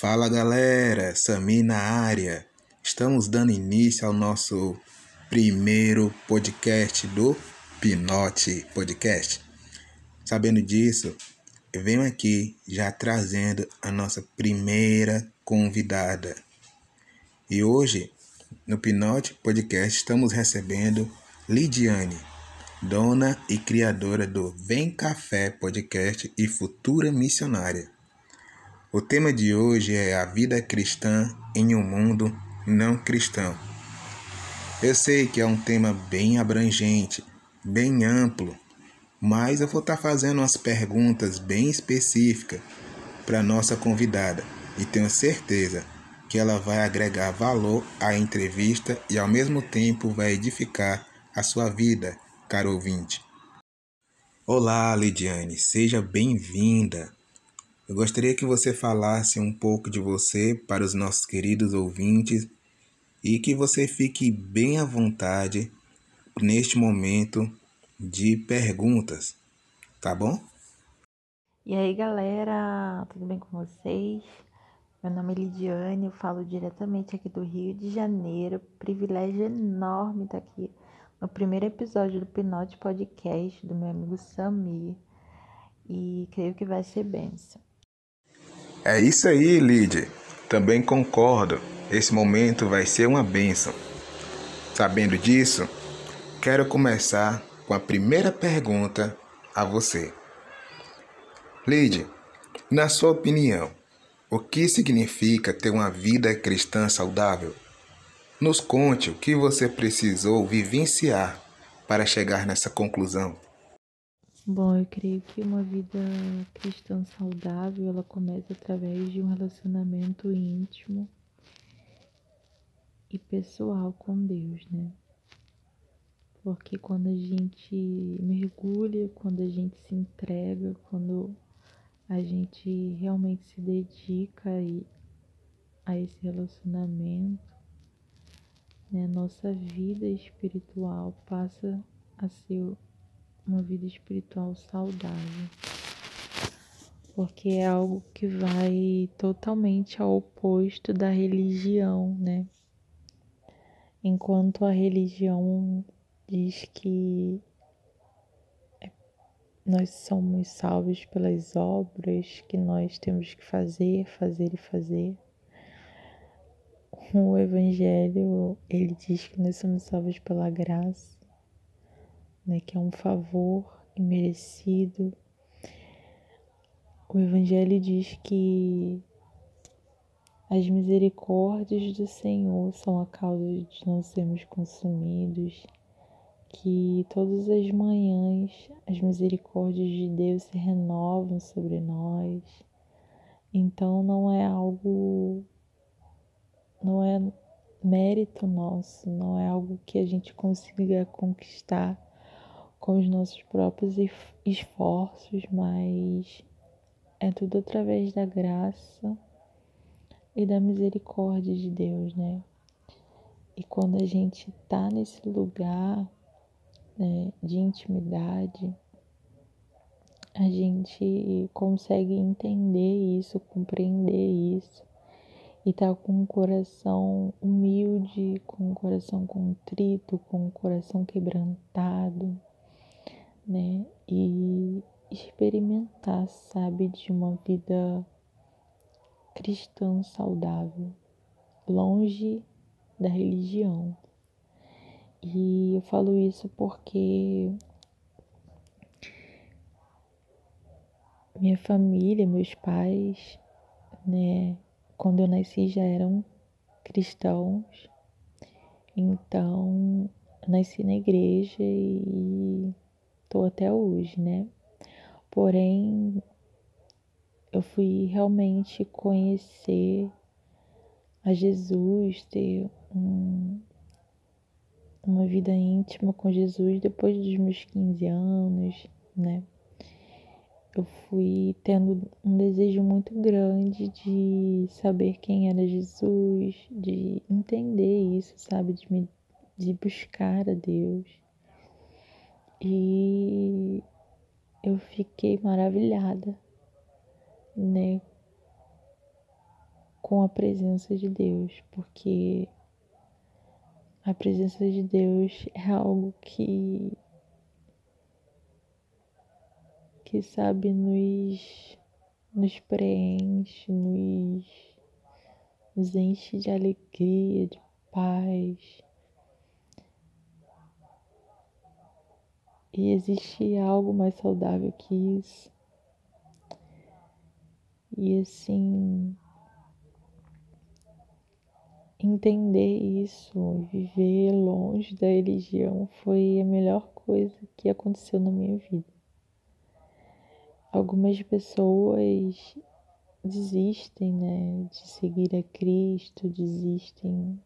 Fala galera, Sami na área. Estamos dando início ao nosso primeiro podcast do Pinote Podcast. Sabendo disso, eu venho aqui já trazendo a nossa primeira convidada. E hoje, no Pinote Podcast, estamos recebendo Lidiane, dona e criadora do Vem Café Podcast e futura missionária. O tema de hoje é a vida cristã em um mundo não cristão. Eu sei que é um tema bem abrangente, bem amplo, mas eu vou estar fazendo umas perguntas bem específicas para nossa convidada e tenho certeza que ela vai agregar valor à entrevista e ao mesmo tempo vai edificar a sua vida, caro ouvinte. Olá, Lidiane, seja bem-vinda. Eu gostaria que você falasse um pouco de você para os nossos queridos ouvintes e que você fique bem à vontade neste momento de perguntas, tá bom? E aí, galera, tudo bem com vocês? Meu nome é Lidiane, eu falo diretamente aqui do Rio de Janeiro. Privilégio enorme estar aqui no primeiro episódio do Pinote Podcast do meu amigo Samir. E creio que vai ser benção. É isso aí, Lid. Também concordo. Esse momento vai ser uma bênção. Sabendo disso, quero começar com a primeira pergunta a você. Lid, na sua opinião, o que significa ter uma vida cristã saudável? Nos conte o que você precisou vivenciar para chegar nessa conclusão. Bom, eu creio que uma vida cristã saudável, ela começa através de um relacionamento íntimo e pessoal com Deus, né? Porque quando a gente mergulha, quando a gente se entrega, quando a gente realmente se dedica a esse relacionamento, né, nossa vida espiritual passa a ser uma vida espiritual saudável. Porque é algo que vai totalmente ao oposto da religião, né? Enquanto a religião diz que nós somos salvos pelas obras que nós temos que fazer, fazer e fazer. O Evangelho, ele diz que nós somos salvos pela graça né, que é um favor imerecido. O Evangelho diz que as misericórdias do Senhor são a causa de não sermos consumidos, que todas as manhãs as misericórdias de Deus se renovam sobre nós. Então não é algo, não é mérito nosso, não é algo que a gente consiga conquistar com os nossos próprios esforços, mas é tudo através da graça e da misericórdia de Deus, né? E quando a gente tá nesse lugar né, de intimidade, a gente consegue entender isso, compreender isso e tá com um coração humilde, com um coração contrito, com um coração quebrantado né? E experimentar, sabe, de uma vida cristã saudável, longe da religião. E eu falo isso porque minha família, meus pais, né, quando eu nasci já eram cristãos. Então, nasci na igreja e estou até hoje, né? Porém, eu fui realmente conhecer a Jesus, ter um, uma vida íntima com Jesus depois dos meus 15 anos, né? Eu fui tendo um desejo muito grande de saber quem era Jesus, de entender isso, sabe? De, me, de buscar a Deus. E eu fiquei maravilhada, né? com a presença de Deus, porque a presença de Deus é algo que que sabe nos nos preenche, nos, nos enche de alegria, de paz. E existe algo mais saudável que isso. E assim, entender isso, viver longe da religião foi a melhor coisa que aconteceu na minha vida. Algumas pessoas desistem, né, de seguir a Cristo, desistem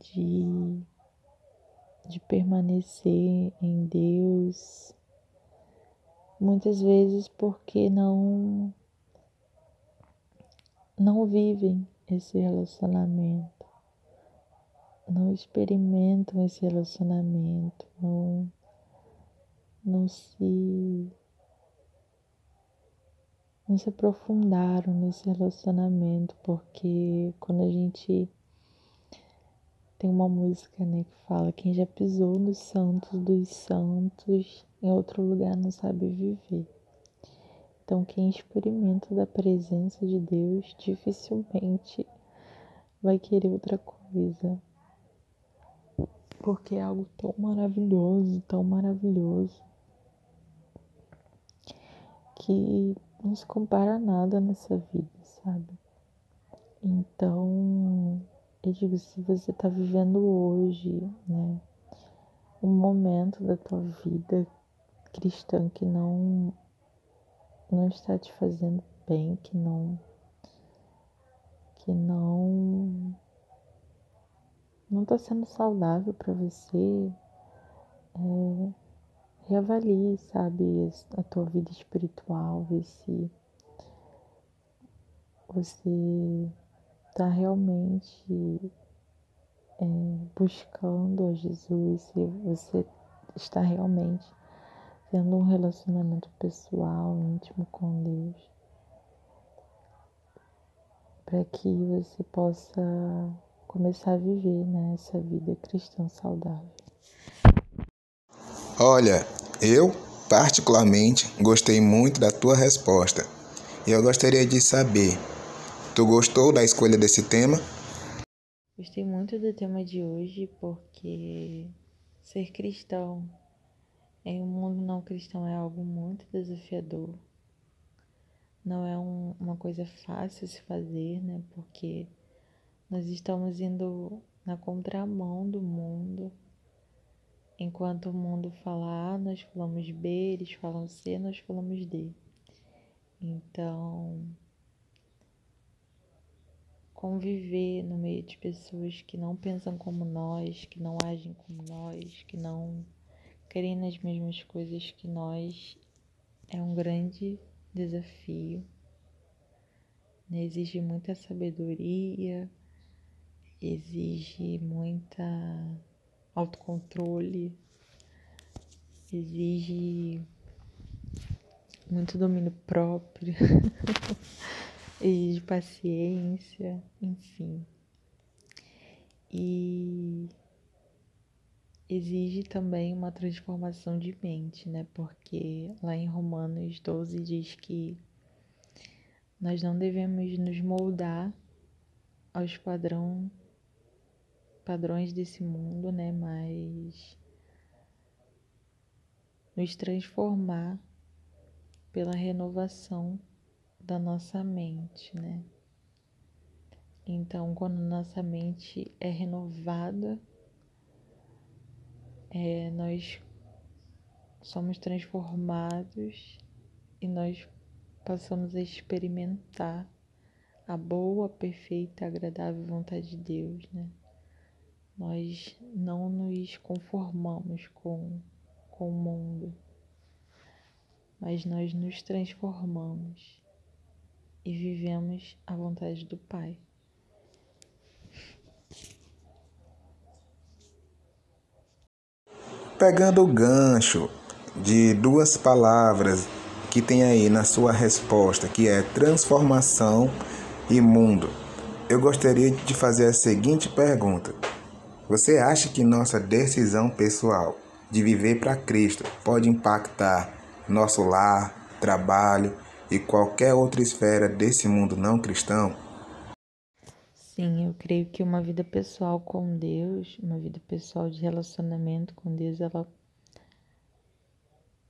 de, de permanecer em Deus, muitas vezes porque não não vivem esse relacionamento, não experimentam esse relacionamento, não, não se não se aprofundaram nesse relacionamento, porque quando a gente tem uma música, né, que fala quem já pisou nos santos dos santos em outro lugar não sabe viver. Então, quem experimenta da presença de Deus dificilmente vai querer outra coisa. Porque é algo tão maravilhoso, tão maravilhoso, que não se compara a nada nessa vida, sabe? Então, eu digo, se você está vivendo hoje, né, um momento da tua vida cristã que não não está te fazendo bem, que não que não não está sendo saudável para você, é, reavalie, sabe, a tua vida espiritual, ver se você está realmente é, buscando a Jesus, se você está realmente tendo um relacionamento pessoal, íntimo com Deus, para que você possa começar a viver né, vida cristã saudável. Olha, eu particularmente gostei muito da tua resposta e eu gostaria de saber, tu gostou da escolha desse tema? Gostei muito do tema de hoje porque ser cristão em um mundo não cristão é algo muito desafiador. Não é um, uma coisa fácil se fazer, né? Porque nós estamos indo na contramão do mundo. Enquanto o mundo fala A, nós falamos B, eles falam C, nós falamos D. Então, conviver no meio de pessoas que não pensam como nós, que não agem como nós, que não querem nas mesmas coisas que nós é um grande desafio. Né? Exige muita sabedoria, exige muita autocontrole, exige muito domínio próprio, exige paciência, enfim. E exige também uma transformação de mente, né? Porque lá em Romanos 12 diz que nós não devemos nos moldar aos padrão, padrões desse mundo, né? Mas nos transformar pela renovação da nossa mente, né? Então, quando nossa mente é renovada, é, nós somos transformados e nós passamos a experimentar a boa, perfeita, agradável vontade de Deus, né? Nós não nos conformamos com, com o mundo, mas nós nos transformamos e vivemos a vontade do Pai. Pegando o gancho de duas palavras que tem aí na sua resposta, que é transformação e mundo. Eu gostaria de fazer a seguinte pergunta: Você acha que nossa decisão pessoal de viver para Cristo pode impactar nosso lar, trabalho e qualquer outra esfera desse mundo não cristão? Sim, eu creio que uma vida pessoal com Deus, uma vida pessoal de relacionamento com Deus, ela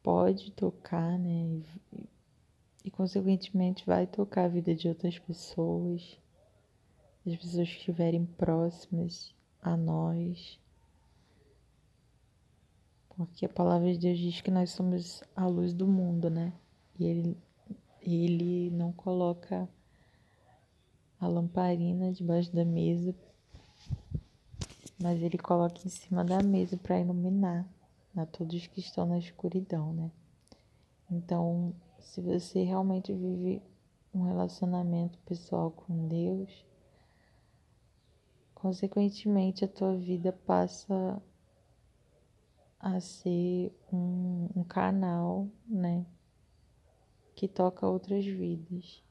pode tocar, né? E, e consequentemente vai tocar a vida de outras pessoas, das pessoas que estiverem próximas a nós. Porque a palavra de Deus diz que nós somos a luz do mundo, né? E ele, ele não coloca a lamparina debaixo da mesa, mas ele coloca em cima da mesa para iluminar a todos que estão na escuridão, né? Então, se você realmente vive um relacionamento pessoal com Deus, consequentemente a tua vida passa a ser um, um canal, né? Que toca outras vidas.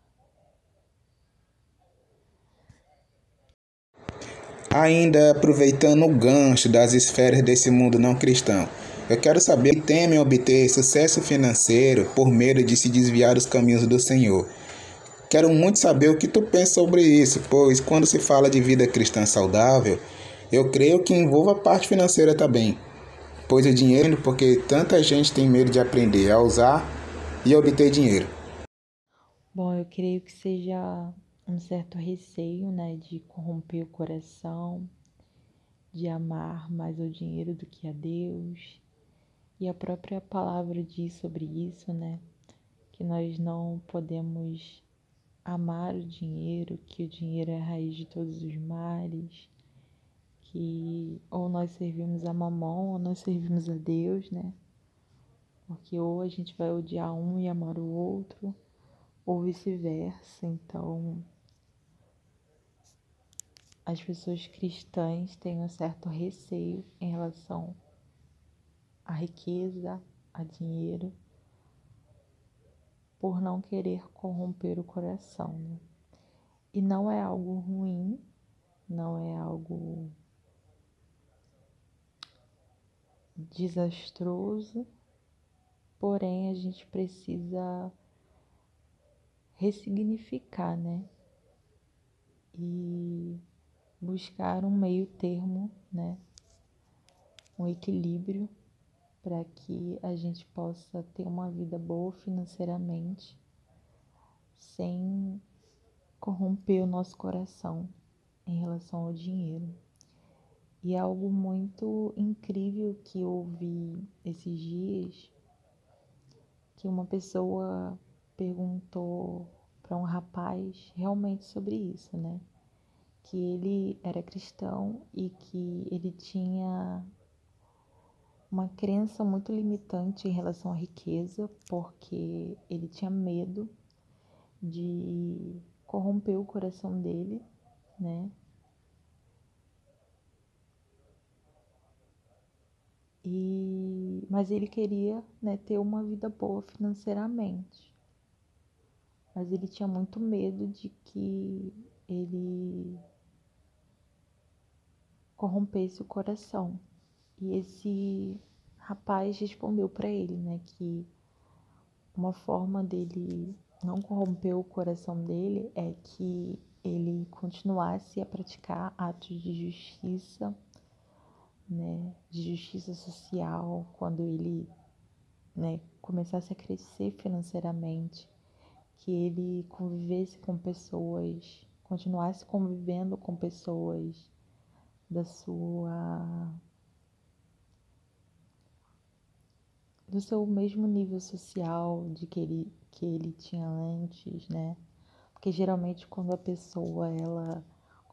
Ainda aproveitando o gancho das esferas desse mundo não cristão, eu quero saber se temem obter sucesso financeiro por medo de se desviar dos caminhos do Senhor. Quero muito saber o que tu pensa sobre isso, pois quando se fala de vida cristã saudável, eu creio que envolva a parte financeira também. Pois o dinheiro, porque tanta gente tem medo de aprender a usar e obter dinheiro. Bom, eu creio que seja um certo receio, né, de corromper o coração, de amar mais o dinheiro do que a Deus. E a própria palavra diz sobre isso, né, que nós não podemos amar o dinheiro, que o dinheiro é a raiz de todos os males, que ou nós servimos a mamão ou nós servimos a Deus, né? Porque ou a gente vai odiar um e amar o outro, ou vice-versa. Então, as pessoas cristãs têm um certo receio em relação à riqueza, a dinheiro, por não querer corromper o coração. Né? E não é algo ruim, não é algo desastroso, porém a gente precisa ressignificar, né? E buscar um meio termo, né? Um equilíbrio para que a gente possa ter uma vida boa financeiramente, sem corromper o nosso coração em relação ao dinheiro. E é algo muito incrível que eu ouvi esses dias, que uma pessoa perguntou para um rapaz realmente sobre isso, né? que ele era cristão e que ele tinha uma crença muito limitante em relação à riqueza, porque ele tinha medo de corromper o coração dele, né? E, mas ele queria né, ter uma vida boa financeiramente. Mas ele tinha muito medo de que ele corrompesse o coração. E esse rapaz respondeu para ele, né, que uma forma dele não corromper o coração dele é que ele continuasse a praticar atos de justiça, né, de justiça social, quando ele, né, começasse a crescer financeiramente, que ele convivesse com pessoas, continuasse convivendo com pessoas da sua do seu mesmo nível social de que ele que ele tinha antes, né? Porque geralmente quando a pessoa ela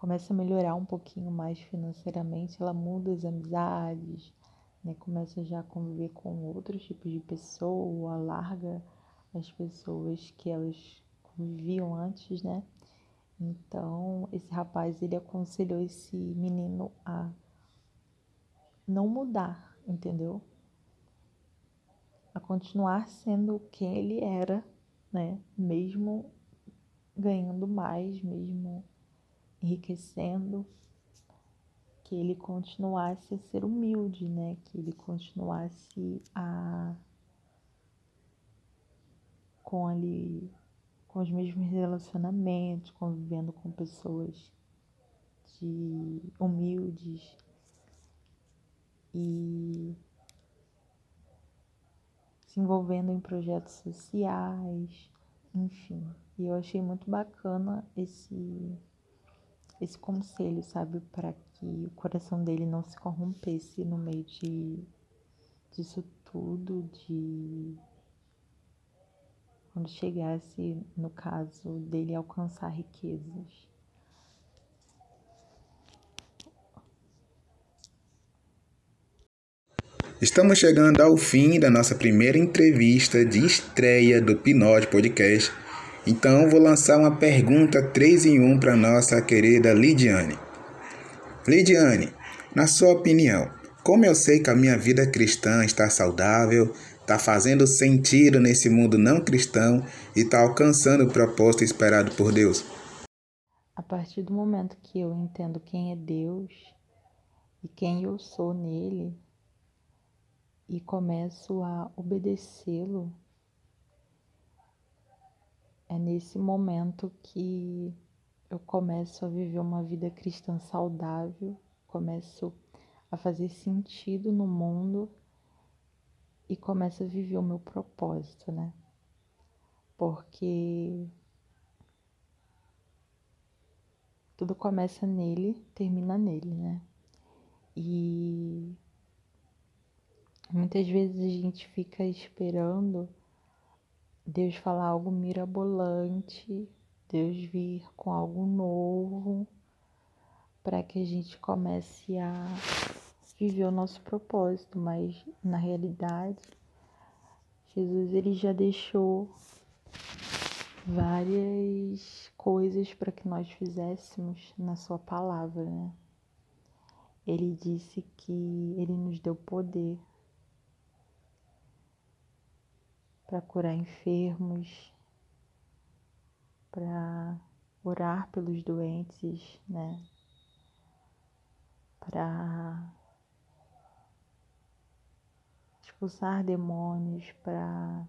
começa a melhorar um pouquinho mais financeiramente, ela muda as amizades, né? Começa já a conviver com outros tipos de pessoa, larga as pessoas que elas conviviam antes, né? Então, esse rapaz, ele aconselhou esse menino a não mudar, entendeu? A continuar sendo quem ele era, né? Mesmo ganhando mais, mesmo enriquecendo, que ele continuasse a ser humilde, né? Que ele continuasse a com ali com os mesmos relacionamentos, convivendo com pessoas de humildes e se envolvendo em projetos sociais, enfim. E eu achei muito bacana esse esse conselho, sabe, para que o coração dele não se corrompesse no meio de disso tudo, de quando chegasse, no caso dele, alcançar riquezas. Estamos chegando ao fim da nossa primeira entrevista de estreia do Pinote Podcast. Então vou lançar uma pergunta 3 em 1 para nossa querida Lidiane. Lidiane, na sua opinião, como eu sei que a minha vida cristã está saudável, está fazendo sentido nesse mundo não cristão e está alcançando o propósito esperado por Deus? A partir do momento que eu entendo quem é Deus e quem eu sou nele e começo a obedecê-lo, é nesse momento que eu começo a viver uma vida cristã saudável, começo a fazer sentido no mundo e começo a viver o meu propósito, né? Porque tudo começa nele, termina nele, né? E muitas vezes a gente fica esperando Deus falar algo mirabolante, Deus vir com algo novo, para que a gente comece a viver o nosso propósito, mas na realidade Jesus ele já deixou várias coisas para que nós fizéssemos na sua palavra, né? Ele disse que ele nos deu poder para curar enfermos, para orar pelos doentes, né? Para expulsar demônios, para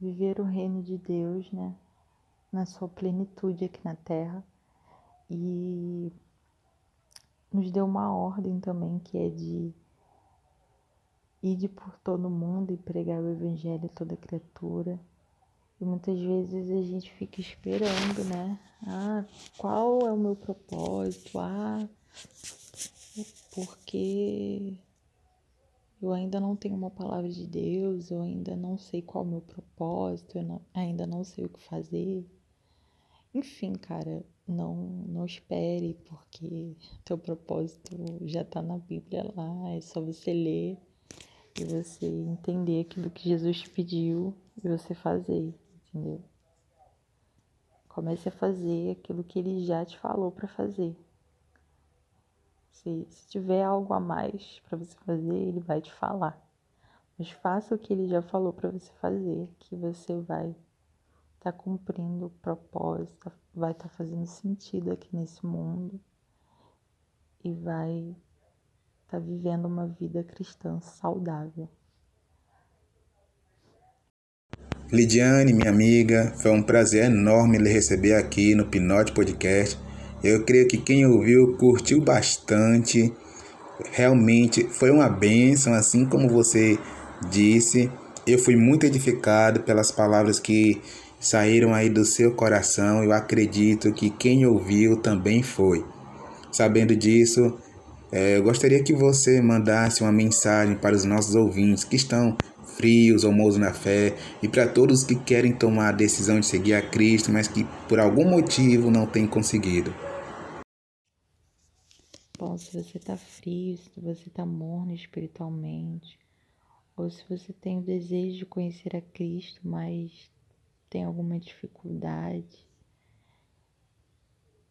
viver o reino de Deus, né, na sua plenitude aqui na terra. E nos deu uma ordem também que é de ir por todo mundo e pregar o evangelho a toda criatura. E muitas vezes a gente fica esperando, né? Ah, qual é o meu propósito? Ah, porque eu ainda não tenho uma palavra de Deus, eu ainda não sei qual é o meu propósito, eu não, ainda não sei o que fazer. Enfim, cara, não, não espere, porque teu propósito já está na Bíblia lá, é só você ler e você entender aquilo que Jesus te pediu e você fazer entendeu? Comece a fazer aquilo que ele já te falou para fazer. Se, se tiver algo a mais para você fazer, ele vai te falar. Mas faça o que ele já falou para você fazer, que você vai estar tá cumprindo o propósito, vai estar tá fazendo sentido aqui nesse mundo e vai estar tá vivendo uma vida cristã saudável. Lidiane, minha amiga, foi um prazer enorme lhe receber aqui no Pinote Podcast. Eu creio que quem ouviu curtiu bastante. Realmente foi uma bênção, assim como você disse. Eu fui muito edificado pelas palavras que saíram aí do seu coração. Eu acredito que quem ouviu também foi. Sabendo disso, eh, eu gostaria que você mandasse uma mensagem para os nossos ouvintes que estão frios ou mouros na fé, e para todos que querem tomar a decisão de seguir a Cristo, mas que por algum motivo não têm conseguido. Bom, se você está frio, se você está morno espiritualmente, ou se você tem o desejo de conhecer a Cristo, mas tem alguma dificuldade,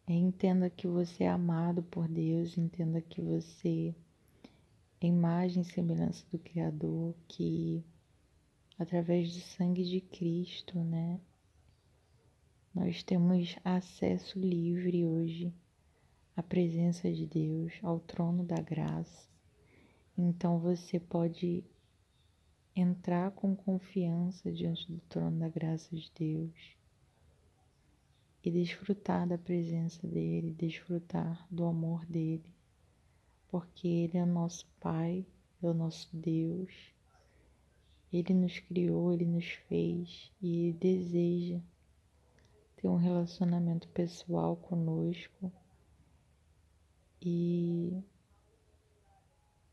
entenda que você é amado por Deus, entenda que você imagem e semelhança do Criador, que através do sangue de Cristo, né, nós temos acesso livre hoje à presença de Deus, ao trono da graça. Então você pode entrar com confiança diante do trono da graça de Deus e desfrutar da presença dele, desfrutar do amor dele, porque ele é nosso Pai, é o nosso Deus. Ele nos criou, ele nos fez e ele deseja ter um relacionamento pessoal conosco. E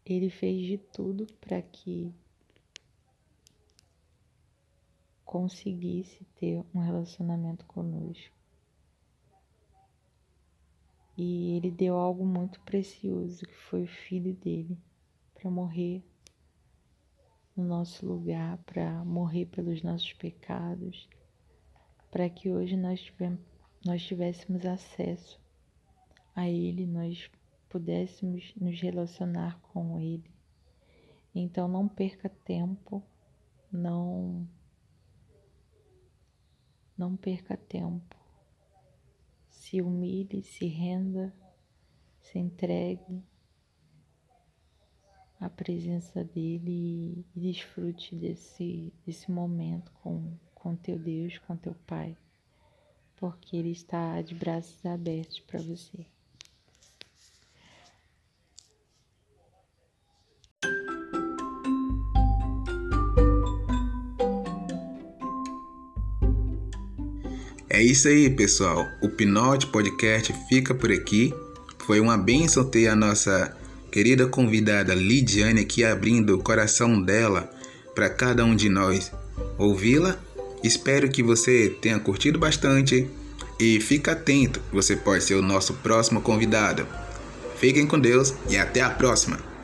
ele fez de tudo para que conseguisse ter um relacionamento conosco. E ele deu algo muito precioso, que foi o filho dele, para morrer no nosso lugar, para morrer pelos nossos pecados, para que hoje nós, tivemos, nós tivéssemos acesso a ele, nós pudéssemos nos relacionar com ele. Então não perca tempo, não não perca tempo. Se humilhe, se renda, se entregue à presença dele e desfrute desse, desse momento com, com teu Deus, com teu Pai, porque ele está de braços abertos para você. É isso aí, pessoal. O Pinote Podcast fica por aqui. Foi uma bênção ter a nossa querida convidada Lidiane aqui abrindo o coração dela para cada um de nós ouvi-la. Espero que você tenha curtido bastante e fique atento, você pode ser o nosso próximo convidado. Fiquem com Deus e até a próxima!